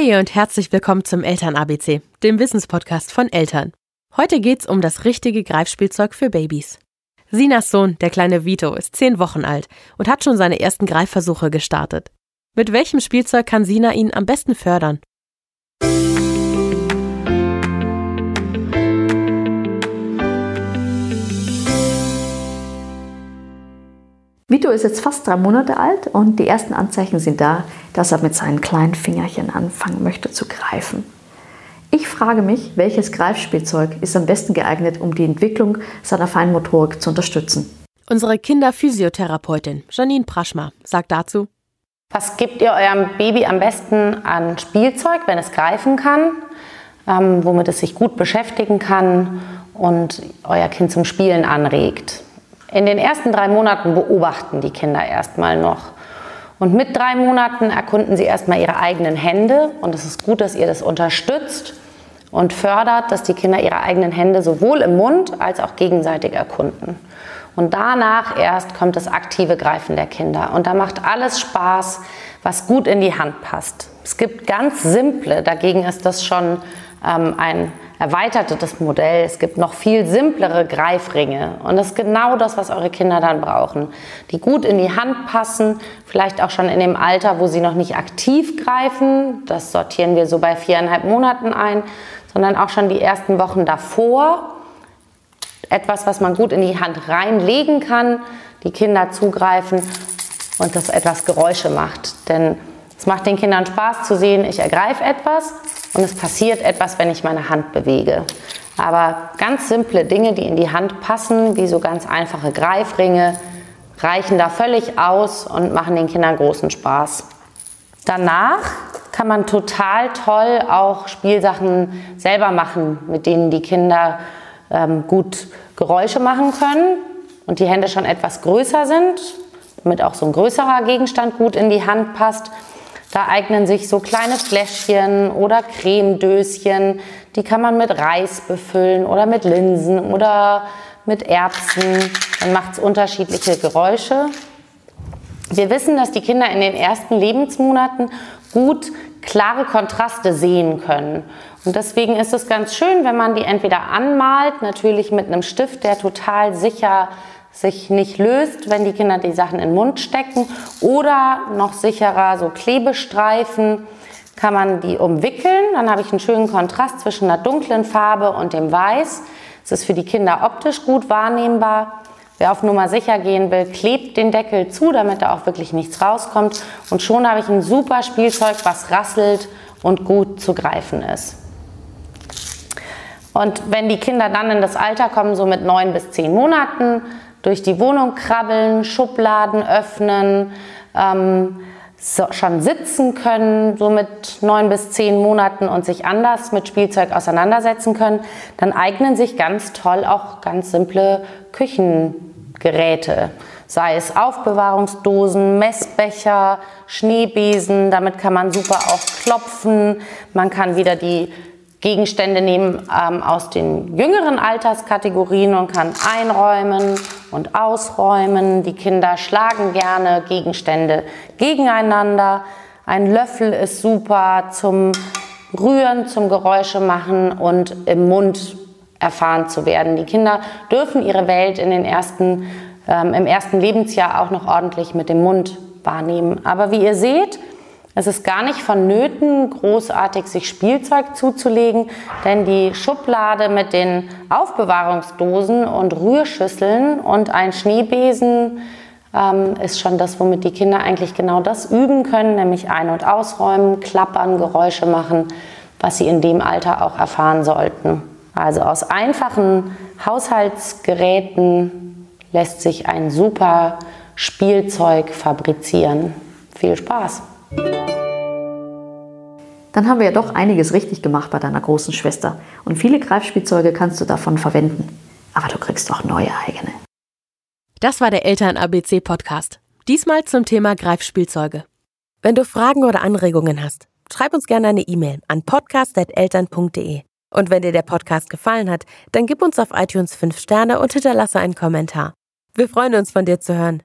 Hey und herzlich willkommen zum Eltern-ABC, dem Wissenspodcast von Eltern. Heute geht's um das richtige Greifspielzeug für Babys. Sinas Sohn, der kleine Vito, ist zehn Wochen alt und hat schon seine ersten Greifversuche gestartet. Mit welchem Spielzeug kann Sina ihn am besten fördern? Vito ist jetzt fast drei Monate alt und die ersten Anzeichen sind da, dass er mit seinen kleinen Fingerchen anfangen möchte zu greifen. Ich frage mich, welches Greifspielzeug ist am besten geeignet, um die Entwicklung seiner Feinmotorik zu unterstützen. Unsere Kinderphysiotherapeutin Janine Praschma sagt dazu, was gebt ihr eurem Baby am besten an Spielzeug, wenn es greifen kann, ähm, womit es sich gut beschäftigen kann und euer Kind zum Spielen anregt? In den ersten drei Monaten beobachten die Kinder erstmal noch. Und mit drei Monaten erkunden sie erstmal ihre eigenen Hände. Und es ist gut, dass ihr das unterstützt und fördert, dass die Kinder ihre eigenen Hände sowohl im Mund als auch gegenseitig erkunden. Und danach erst kommt das aktive Greifen der Kinder. Und da macht alles Spaß, was gut in die Hand passt. Es gibt ganz simple, dagegen ist das schon ähm, ein erweitertes Modell. Es gibt noch viel simplere Greifringe. Und das ist genau das, was eure Kinder dann brauchen. Die gut in die Hand passen, vielleicht auch schon in dem Alter, wo sie noch nicht aktiv greifen. Das sortieren wir so bei viereinhalb Monaten ein, sondern auch schon die ersten Wochen davor. Etwas, was man gut in die Hand reinlegen kann, die Kinder zugreifen und das etwas Geräusche macht. Denn es macht den Kindern Spaß zu sehen, ich ergreife etwas und es passiert etwas, wenn ich meine Hand bewege. Aber ganz simple Dinge, die in die Hand passen, wie so ganz einfache Greifringe, reichen da völlig aus und machen den Kindern großen Spaß. Danach kann man total toll auch Spielsachen selber machen, mit denen die Kinder ähm, gut Geräusche machen können und die Hände schon etwas größer sind, damit auch so ein größerer Gegenstand gut in die Hand passt. Da eignen sich so kleine Fläschchen oder Cremedöschen, die kann man mit Reis befüllen oder mit Linsen oder mit Erbsen. Dann macht es unterschiedliche Geräusche. Wir wissen, dass die Kinder in den ersten Lebensmonaten gut klare Kontraste sehen können. Und deswegen ist es ganz schön, wenn man die entweder anmalt, natürlich mit einem Stift, der total sicher sich nicht löst, wenn die Kinder die Sachen in den Mund stecken. Oder noch sicherer, so Klebestreifen kann man die umwickeln. Dann habe ich einen schönen Kontrast zwischen einer dunklen Farbe und dem Weiß. Es ist für die Kinder optisch gut wahrnehmbar. Wer auf Nummer sicher gehen will, klebt den Deckel zu, damit da auch wirklich nichts rauskommt. Und schon habe ich ein super Spielzeug, was rasselt und gut zu greifen ist. Und wenn die Kinder dann in das Alter kommen, so mit neun bis zehn Monaten, durch die Wohnung krabbeln, Schubladen öffnen, ähm, so, schon sitzen können, so mit neun bis zehn Monaten und sich anders mit Spielzeug auseinandersetzen können, dann eignen sich ganz toll auch ganz simple Küchengeräte. Sei es Aufbewahrungsdosen, Messbecher, Schneebesen, damit kann man super auch klopfen. Man kann wieder die Gegenstände nehmen ähm, aus den jüngeren Alterskategorien und kann einräumen und ausräumen. Die Kinder schlagen gerne Gegenstände gegeneinander. Ein Löffel ist super zum Rühren, zum Geräusche machen und im Mund erfahren zu werden. Die Kinder dürfen ihre Welt in den ersten, ähm, im ersten Lebensjahr auch noch ordentlich mit dem Mund wahrnehmen. Aber wie ihr seht, es ist gar nicht vonnöten, großartig sich Spielzeug zuzulegen, denn die Schublade mit den Aufbewahrungsdosen und Rührschüsseln und ein Schneebesen ähm, ist schon das, womit die Kinder eigentlich genau das üben können, nämlich ein- und ausräumen, klappern, Geräusche machen, was sie in dem Alter auch erfahren sollten. Also aus einfachen Haushaltsgeräten lässt sich ein super Spielzeug fabrizieren. Viel Spaß! Dann haben wir ja doch einiges richtig gemacht bei deiner großen Schwester. Und viele Greifspielzeuge kannst du davon verwenden. Aber du kriegst auch neue eigene. Das war der Eltern-ABC-Podcast. Diesmal zum Thema Greifspielzeuge. Wenn du Fragen oder Anregungen hast, schreib uns gerne eine E-Mail an podcast.eltern.de. Und wenn dir der Podcast gefallen hat, dann gib uns auf iTunes 5 Sterne und hinterlasse einen Kommentar. Wir freuen uns, von dir zu hören.